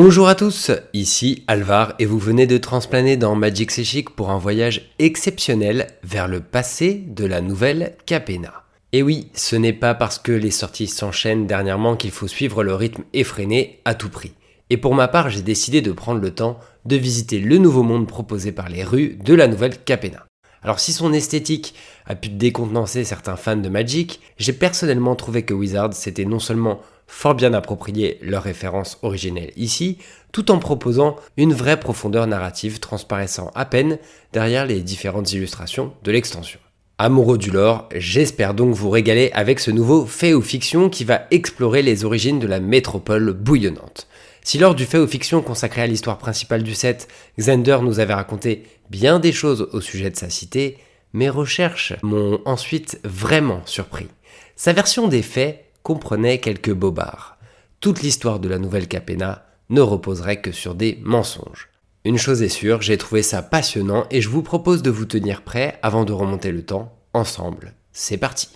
Bonjour à tous, ici Alvar et vous venez de transplaner dans Magic Chic pour un voyage exceptionnel vers le passé de la nouvelle Capena. Et oui, ce n'est pas parce que les sorties s'enchaînent dernièrement qu'il faut suivre le rythme effréné à tout prix. Et pour ma part, j'ai décidé de prendre le temps de visiter le nouveau monde proposé par les rues de la nouvelle Capena. Alors si son esthétique a pu décontenancer certains fans de Magic, j'ai personnellement trouvé que Wizards s'était non seulement fort bien approprié leur référence originelle ici, tout en proposant une vraie profondeur narrative transparaissant à peine derrière les différentes illustrations de l'extension. Amoureux du lore, j'espère donc vous régaler avec ce nouveau fait ou fiction qui va explorer les origines de la métropole bouillonnante. Si lors du fait aux fiction consacré à l'histoire principale du set, Xander nous avait raconté bien des choses au sujet de sa cité, mes recherches m'ont ensuite vraiment surpris. Sa version des faits comprenait quelques bobards. Toute l'histoire de la nouvelle Capena ne reposerait que sur des mensonges. Une chose est sûre, j'ai trouvé ça passionnant et je vous propose de vous tenir prêt avant de remonter le temps ensemble. C'est parti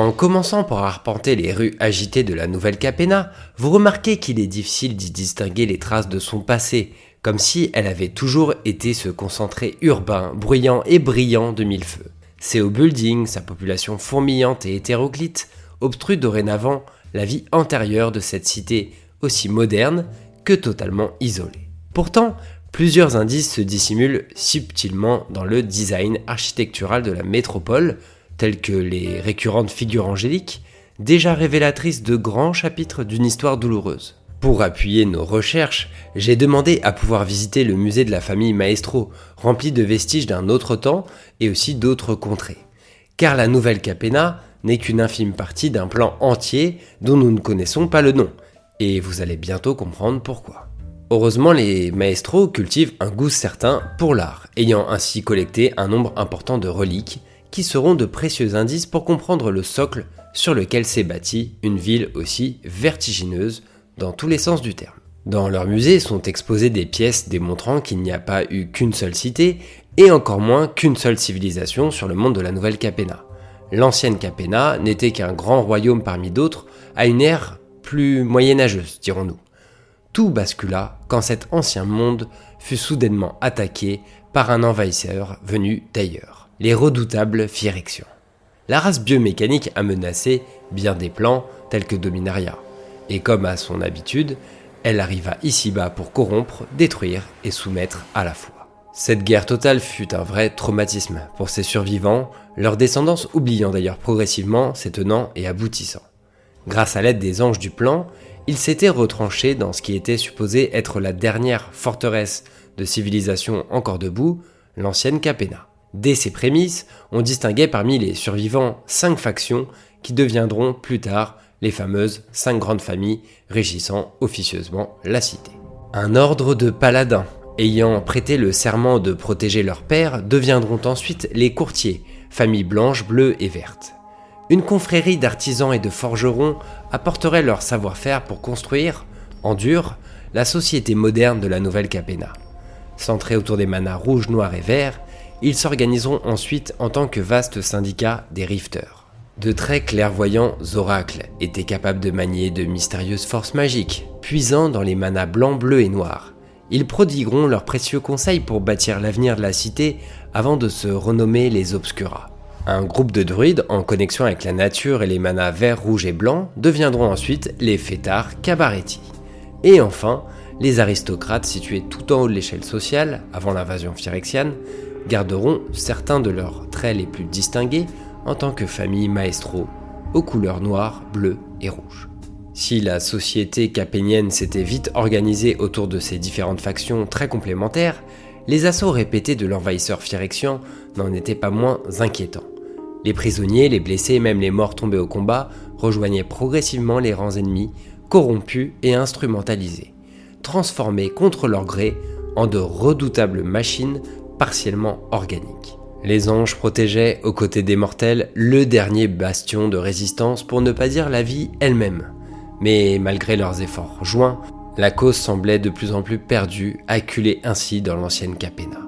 En commençant par arpenter les rues agitées de la nouvelle Capena, vous remarquez qu'il est difficile d'y distinguer les traces de son passé, comme si elle avait toujours été ce concentré urbain, bruyant et brillant de mille feux. Ses hauts buildings, sa population fourmillante et hétéroclite, obstruent dorénavant la vie antérieure de cette cité aussi moderne que totalement isolée. Pourtant, plusieurs indices se dissimulent subtilement dans le design architectural de la métropole, telles que les récurrentes figures angéliques, déjà révélatrices de grands chapitres d'une histoire douloureuse. Pour appuyer nos recherches, j'ai demandé à pouvoir visiter le musée de la famille Maestro, rempli de vestiges d'un autre temps et aussi d'autres contrées. Car la nouvelle Capena n'est qu'une infime partie d'un plan entier dont nous ne connaissons pas le nom, et vous allez bientôt comprendre pourquoi. Heureusement, les maestros cultivent un goût certain pour l'art, ayant ainsi collecté un nombre important de reliques qui seront de précieux indices pour comprendre le socle sur lequel s'est bâtie une ville aussi vertigineuse dans tous les sens du terme. Dans leur musée sont exposées des pièces démontrant qu'il n'y a pas eu qu'une seule cité et encore moins qu'une seule civilisation sur le monde de la nouvelle Capena. L'ancienne Capena n'était qu'un grand royaume parmi d'autres à une ère plus moyenâgeuse, dirons-nous. Tout bascula quand cet ancien monde fut soudainement attaqué par un envahisseur venu d'ailleurs les redoutables Phyrexians. La race biomécanique a menacé bien des plans tels que Dominaria, et comme à son habitude, elle arriva ici-bas pour corrompre, détruire et soumettre à la fois. Cette guerre totale fut un vrai traumatisme pour ces survivants, leur descendance oubliant d'ailleurs progressivement ses tenants et aboutissants. Grâce à l'aide des anges du plan, ils s'étaient retranchés dans ce qui était supposé être la dernière forteresse de civilisation encore debout, l'ancienne Capena. Dès ces prémices, on distinguait parmi les survivants cinq factions qui deviendront plus tard les fameuses cinq grandes familles régissant officieusement la cité. Un ordre de paladins ayant prêté le serment de protéger leur père deviendront ensuite les courtiers, familles blanches, bleues et vertes. Une confrérie d'artisans et de forgerons apporterait leur savoir-faire pour construire, en dur, la société moderne de la nouvelle Capena. Centrée autour des manas rouges, noirs et verts, ils s'organiseront ensuite en tant que vaste syndicat des rifters. De très clairvoyants oracles étaient capables de manier de mystérieuses forces magiques, puisant dans les manas blancs, bleus et noirs. Ils prodigueront leurs précieux conseils pour bâtir l'avenir de la cité avant de se renommer les Obscura. Un groupe de druides en connexion avec la nature et les manas verts, rouges et blancs deviendront ensuite les fêtards Cabaretti. Et enfin, les aristocrates situés tout en haut de l'échelle sociale, avant l'invasion phyrexiane, garderont certains de leurs traits les plus distingués en tant que famille maestro, aux couleurs noires, bleues et rouges. Si la société capénienne s'était vite organisée autour de ces différentes factions très complémentaires, les assauts répétés de l'envahisseur phyrexian n'en étaient pas moins inquiétants. Les prisonniers, les blessés et même les morts tombés au combat rejoignaient progressivement les rangs ennemis, corrompus et instrumentalisés, transformés contre leur gré en de redoutables machines partiellement organique. Les anges protégeaient, aux côtés des mortels, le dernier bastion de résistance pour ne pas dire la vie elle-même. Mais malgré leurs efforts joints, la cause semblait de plus en plus perdue, acculée ainsi dans l'ancienne Capena.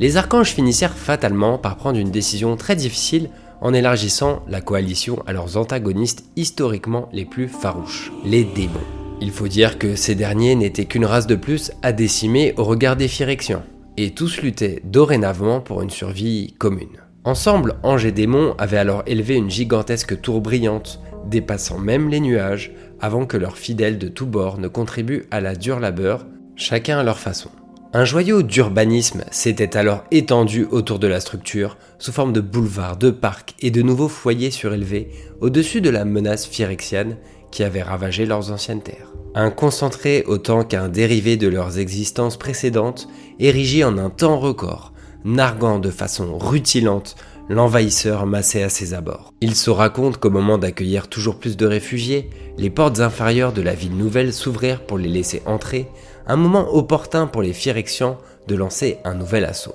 Les archanges finissèrent fatalement par prendre une décision très difficile en élargissant la coalition à leurs antagonistes historiquement les plus farouches, les démons. Il faut dire que ces derniers n'étaient qu'une race de plus à décimer au regard des Phyrexians, et tous luttaient dorénavant pour une survie commune. Ensemble, anges et démons avaient alors élevé une gigantesque tour brillante, dépassant même les nuages, avant que leurs fidèles de tous bords ne contribuent à la dure labeur, chacun à leur façon. Un joyau d'urbanisme s'était alors étendu autour de la structure, sous forme de boulevards, de parcs et de nouveaux foyers surélevés, au-dessus de la menace phyrexiane qui avait ravagé leurs anciennes terres. Un concentré autant qu'un dérivé de leurs existences précédentes, érigé en un temps record, narguant de façon rutilante l'envahisseur massé à ses abords. Il se raconte qu'au moment d'accueillir toujours plus de réfugiés, les portes inférieures de la ville nouvelle s'ouvrirent pour les laisser entrer, un moment opportun pour les Phyrexians de lancer un nouvel assaut.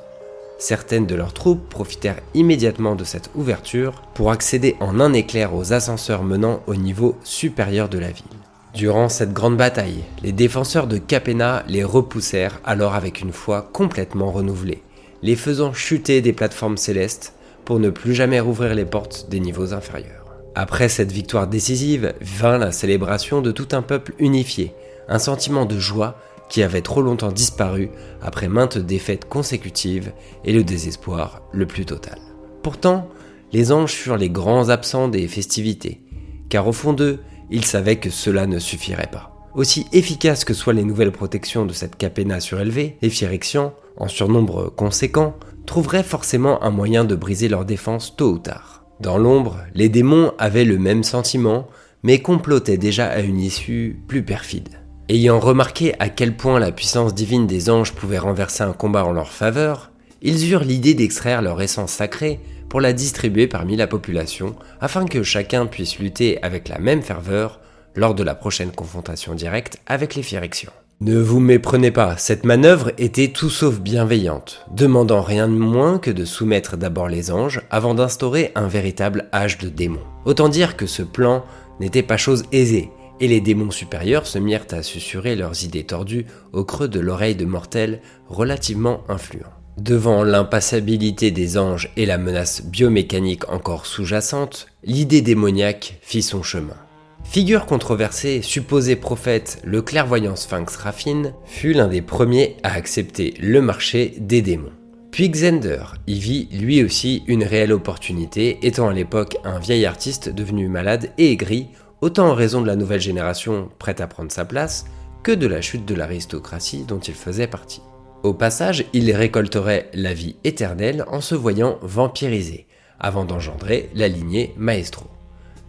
Certaines de leurs troupes profitèrent immédiatement de cette ouverture pour accéder en un éclair aux ascenseurs menant au niveau supérieur de la ville. Durant cette grande bataille, les défenseurs de Capena les repoussèrent alors avec une foi complètement renouvelée, les faisant chuter des plateformes célestes pour ne plus jamais rouvrir les portes des niveaux inférieurs. Après cette victoire décisive vint la célébration de tout un peuple unifié, un sentiment de joie qui avait trop longtemps disparu après maintes défaites consécutives et le désespoir le plus total. Pourtant, les anges furent les grands absents des festivités, car au fond d'eux, ils savaient que cela ne suffirait pas. Aussi efficaces que soient les nouvelles protections de cette capéna surélevée, les Phyrexians, en surnombre conséquent, trouveraient forcément un moyen de briser leur défense tôt ou tard. Dans l'ombre, les démons avaient le même sentiment, mais complotaient déjà à une issue plus perfide. Ayant remarqué à quel point la puissance divine des anges pouvait renverser un combat en leur faveur, ils eurent l'idée d'extraire leur essence sacrée pour la distribuer parmi la population afin que chacun puisse lutter avec la même ferveur lors de la prochaine confrontation directe avec les Phyrexians. Ne vous méprenez pas, cette manœuvre était tout sauf bienveillante, demandant rien de moins que de soumettre d'abord les anges avant d'instaurer un véritable âge de démons. Autant dire que ce plan n'était pas chose aisée, et les démons supérieurs se mirent à susurrer leurs idées tordues au creux de l'oreille de mortels relativement influents. Devant l'impassabilité des anges et la menace biomécanique encore sous-jacente, l'idée démoniaque fit son chemin. Figure controversée, supposé prophète, le clairvoyant Sphinx Raffine fut l'un des premiers à accepter le marché des démons. Puis Xander y vit lui aussi une réelle opportunité, étant à l'époque un vieil artiste devenu malade et aigri, autant en raison de la nouvelle génération prête à prendre sa place, que de la chute de l'aristocratie dont il faisait partie. Au passage, il récolterait la vie éternelle en se voyant vampirisé, avant d'engendrer la lignée Maestro.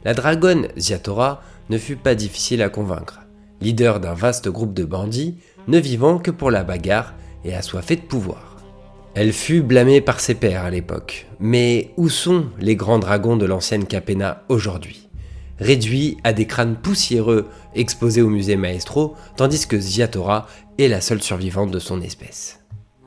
La dragonne Ziatora ne fut pas difficile à convaincre. Leader d'un vaste groupe de bandits, ne vivant que pour la bagarre et assoiffée de pouvoir. Elle fut blâmée par ses pairs à l'époque. Mais où sont les grands dragons de l'ancienne Capena aujourd'hui? Réduits à des crânes poussiéreux exposés au musée Maestro, tandis que Ziatora est la seule survivante de son espèce.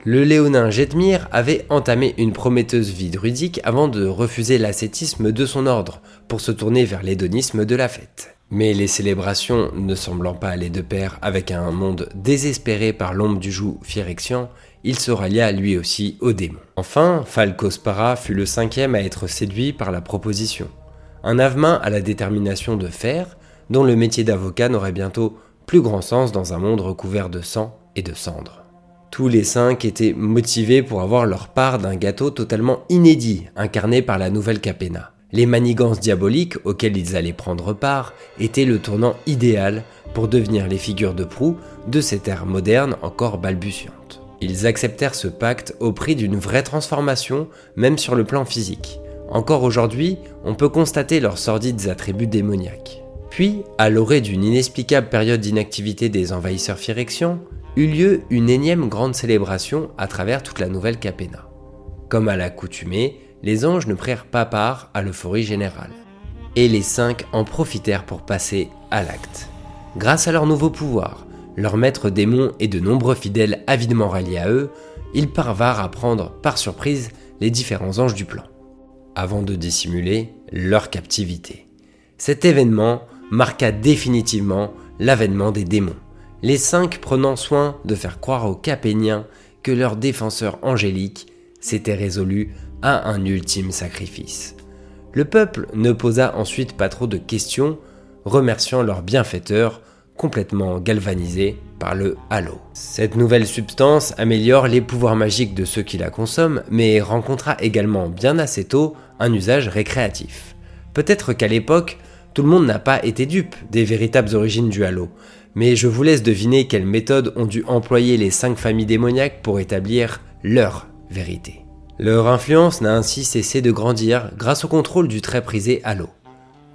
Le léonin Jetmir avait entamé une prometteuse vie druidique avant de refuser l'ascétisme de son ordre pour se tourner vers l'hédonisme de la fête. Mais les célébrations ne semblant pas aller de pair avec un monde désespéré par l'ombre du joug Phyrexian, il se rallia lui aussi au démon. Enfin, Falcospara fut le cinquième à être séduit par la proposition. Un avemain à la détermination de faire, dont le métier d'avocat n'aurait bientôt plus grand sens dans un monde recouvert de sang et de cendres. Tous les cinq étaient motivés pour avoir leur part d'un gâteau totalement inédit, incarné par la nouvelle Capena. Les manigances diaboliques auxquelles ils allaient prendre part étaient le tournant idéal pour devenir les figures de proue de cette ère moderne encore balbutiante. Ils acceptèrent ce pacte au prix d'une vraie transformation, même sur le plan physique. Encore aujourd'hui, on peut constater leurs sordides attributs démoniaques. Puis, à l'orée d'une inexplicable période d'inactivité des envahisseurs phyrexians, eut lieu une énième grande célébration à travers toute la nouvelle Capena. Comme à l'accoutumée, les anges ne prirent pas part à l'euphorie générale. Et les cinq en profitèrent pour passer à l'acte. Grâce à leur nouveau pouvoir, leur maître démon et de nombreux fidèles avidement ralliés à eux, ils parvinrent à prendre par surprise les différents anges du plan, avant de dissimuler leur captivité. Cet événement marqua définitivement l'avènement des démons les cinq prenant soin de faire croire aux Capéniens que leur défenseur angélique s'était résolu à un ultime sacrifice. Le peuple ne posa ensuite pas trop de questions, remerciant leur bienfaiteur, complètement galvanisé le halo. Cette nouvelle substance améliore les pouvoirs magiques de ceux qui la consomment, mais rencontra également bien assez tôt un usage récréatif. Peut-être qu'à l'époque, tout le monde n'a pas été dupe des véritables origines du halo, mais je vous laisse deviner quelles méthodes ont dû employer les cinq familles démoniaques pour établir leur vérité. Leur influence n'a ainsi cessé de grandir grâce au contrôle du très prisé Halo.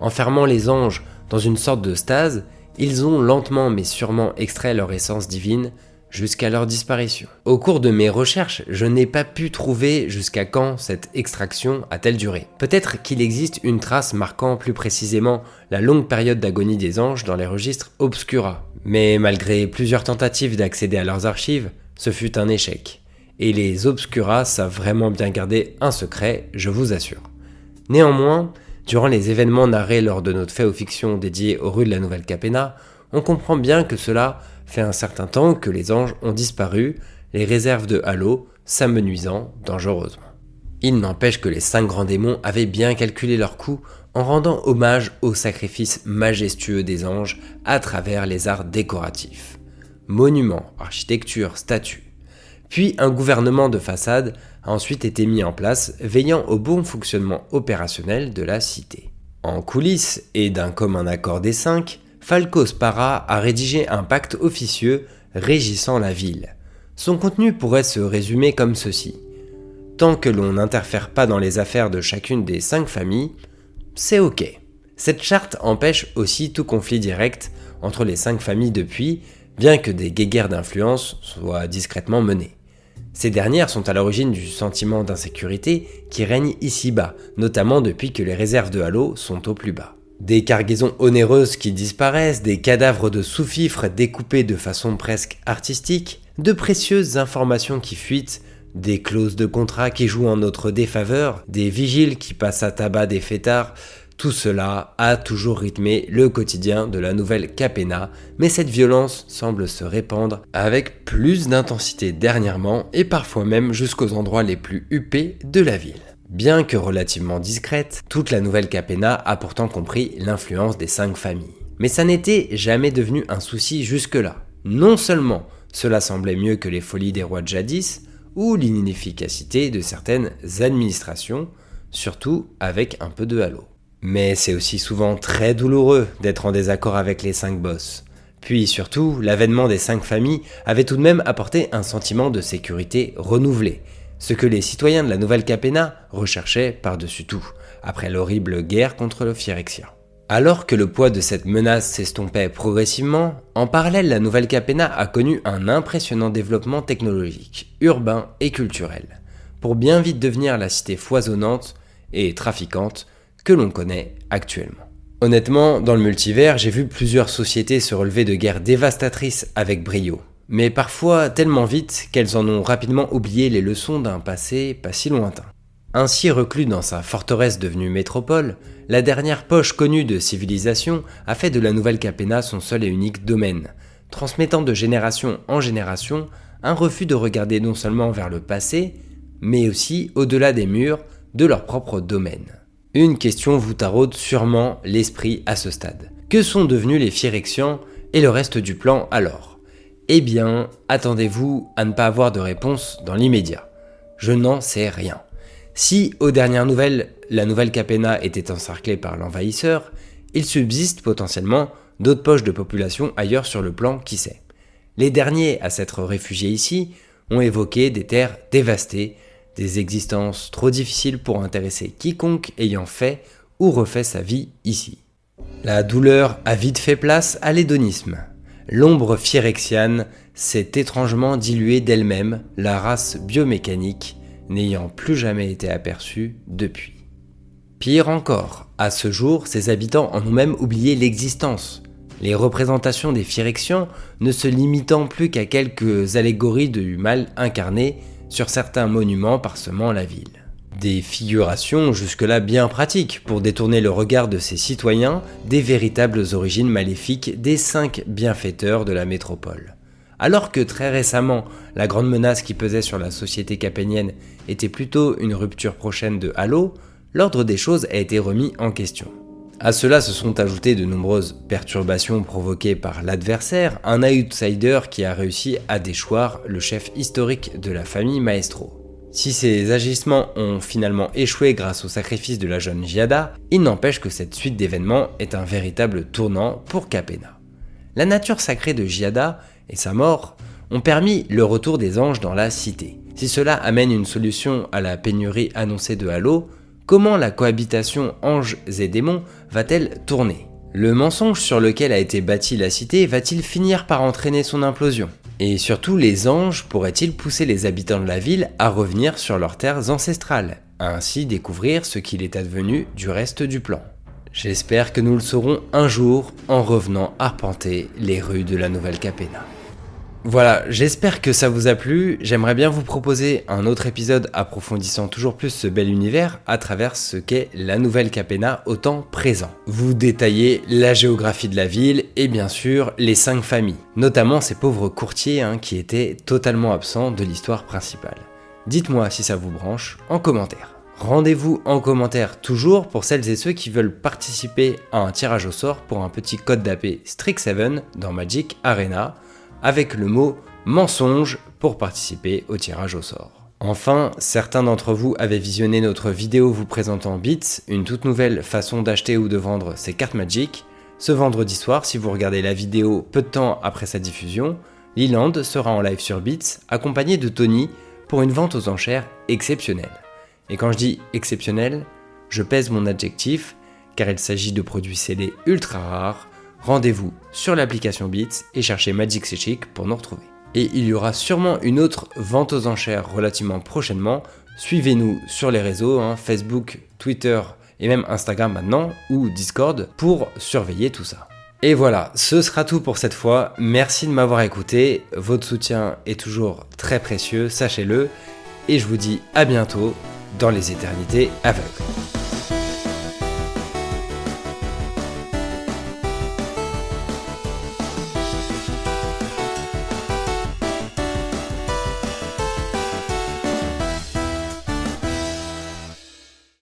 Enfermant les anges dans une sorte de stase, ils ont lentement mais sûrement extrait leur essence divine jusqu'à leur disparition. Au cours de mes recherches, je n'ai pas pu trouver jusqu'à quand cette extraction a-t-elle duré. Peut-être qu'il existe une trace marquant plus précisément la longue période d'agonie des anges dans les registres Obscura. Mais malgré plusieurs tentatives d'accéder à leurs archives, ce fut un échec. Et les Obscura savent vraiment bien garder un secret, je vous assure. Néanmoins, durant les événements narrés lors de notre fait aux fiction dédié aux rues de la Nouvelle Capena, on comprend bien que cela fait un certain temps que les anges ont disparu, les réserves de Halo s'amenuisant dangereusement. Il n'empêche que les cinq grands démons avaient bien calculé leur coup en rendant hommage au sacrifice majestueux des anges à travers les arts décoratifs. Monuments, architecture, statues. Puis un gouvernement de façade a ensuite été mis en place, veillant au bon fonctionnement opérationnel de la cité. En coulisses et d'un commun accord des cinq, Falco Spara a rédigé un pacte officieux régissant la ville. Son contenu pourrait se résumer comme ceci. Tant que l'on n'interfère pas dans les affaires de chacune des cinq familles, c'est ok. Cette charte empêche aussi tout conflit direct entre les cinq familles depuis, bien que des guéguerres d'influence soient discrètement menées. Ces dernières sont à l'origine du sentiment d'insécurité qui règne ici-bas, notamment depuis que les réserves de Halo sont au plus bas. Des cargaisons onéreuses qui disparaissent, des cadavres de sous-fifres découpés de façon presque artistique, de précieuses informations qui fuitent, des clauses de contrat qui jouent en notre défaveur, des vigiles qui passent à tabac des fêtards, tout cela a toujours rythmé le quotidien de la nouvelle Capena, mais cette violence semble se répandre avec plus d'intensité dernièrement et parfois même jusqu'aux endroits les plus huppés de la ville. Bien que relativement discrète, toute la nouvelle Capena a pourtant compris l'influence des cinq familles. Mais ça n'était jamais devenu un souci jusque-là. Non seulement cela semblait mieux que les folies des rois de jadis, ou l'inefficacité de certaines administrations, surtout avec un peu de halo. Mais c'est aussi souvent très douloureux d'être en désaccord avec les cinq boss. Puis surtout, l'avènement des cinq familles avait tout de même apporté un sentiment de sécurité renouvelé, ce que les citoyens de la Nouvelle Capena recherchaient par-dessus tout, après l'horrible guerre contre le Phyrexia. Alors que le poids de cette menace s'estompait progressivement, en parallèle la Nouvelle Capena a connu un impressionnant développement technologique, urbain et culturel, pour bien vite devenir la cité foisonnante et trafiquante que l'on connaît actuellement. Honnêtement, dans le multivers, j'ai vu plusieurs sociétés se relever de guerres dévastatrices avec brio, mais parfois tellement vite qu'elles en ont rapidement oublié les leçons d'un passé pas si lointain. Ainsi reclus dans sa forteresse devenue métropole, la dernière poche connue de civilisation a fait de la nouvelle Capena son seul et unique domaine, transmettant de génération en génération un refus de regarder non seulement vers le passé, mais aussi au-delà des murs de leur propre domaine. Une question vous taraude sûrement l'esprit à ce stade. Que sont devenus les Phyrexians et le reste du plan alors? Eh bien, attendez-vous à ne pas avoir de réponse dans l'immédiat. Je n'en sais rien. Si, aux dernières nouvelles, la nouvelle Capena était encerclée par l'envahisseur, il subsiste potentiellement d'autres poches de population ailleurs sur le plan, qui sait? Les derniers à s'être réfugiés ici ont évoqué des terres dévastées, des existences trop difficiles pour intéresser quiconque ayant fait ou refait sa vie ici. La douleur a vite fait place à l'hédonisme. L'ombre phyrexiane s'est étrangement diluée d'elle-même, la race biomécanique n'ayant plus jamais été aperçue depuis. Pire encore, à ce jour, ses habitants en ont même oublié l'existence, les représentations des Phyrexians ne se limitant plus qu'à quelques allégories du mal incarné sur certains monuments parsemant la ville. Des figurations jusque-là bien pratiques pour détourner le regard de ses citoyens des véritables origines maléfiques des cinq bienfaiteurs de la métropole. Alors que très récemment, la grande menace qui pesait sur la société capénienne était plutôt une rupture prochaine de Halo, l'ordre des choses a été remis en question. À cela se sont ajoutées de nombreuses perturbations provoquées par l'adversaire, un outsider qui a réussi à déchoir le chef historique de la famille Maestro. Si ces agissements ont finalement échoué grâce au sacrifice de la jeune Giada, il n'empêche que cette suite d'événements est un véritable tournant pour Capena. La nature sacrée de Giada et sa mort ont permis le retour des anges dans la cité. Si cela amène une solution à la pénurie annoncée de Halo, comment la cohabitation anges et démons va-t-elle tourner? Le mensonge sur lequel a été bâtie la cité va-t-il finir par entraîner son implosion? Et surtout, les anges pourraient-ils pousser les habitants de la ville à revenir sur leurs terres ancestrales, ainsi découvrir ce qu'il est advenu du reste du plan? J'espère que nous le saurons un jour en revenant arpenter les rues de la Nouvelle Capena. Voilà, j'espère que ça vous a plu. J'aimerais bien vous proposer un autre épisode approfondissant toujours plus ce bel univers à travers ce qu'est la nouvelle Capena au temps présent. Vous détaillez la géographie de la ville et bien sûr les cinq familles, notamment ces pauvres courtiers hein, qui étaient totalement absents de l'histoire principale. Dites-moi si ça vous branche en commentaire. Rendez-vous en commentaire toujours pour celles et ceux qui veulent participer à un tirage au sort pour un petit code d'AP Strix7 dans Magic Arena avec le mot mensonge pour participer au tirage au sort. Enfin, certains d'entre vous avaient visionné notre vidéo vous présentant Bits, une toute nouvelle façon d'acheter ou de vendre ces cartes Magic. Ce vendredi soir, si vous regardez la vidéo peu de temps après sa diffusion, Leland sera en live sur Bits, accompagné de Tony pour une vente aux enchères exceptionnelle. Et quand je dis exceptionnelle, je pèse mon adjectif, car il s'agit de produits scellés ultra rares rendez-vous sur l'application Beats et cherchez Magic C'est Chic pour nous retrouver. Et il y aura sûrement une autre vente aux enchères relativement prochainement. Suivez-nous sur les réseaux, hein, Facebook, Twitter et même Instagram maintenant, ou Discord, pour surveiller tout ça. Et voilà, ce sera tout pour cette fois. Merci de m'avoir écouté. Votre soutien est toujours très précieux, sachez-le. Et je vous dis à bientôt dans les éternités aveugles.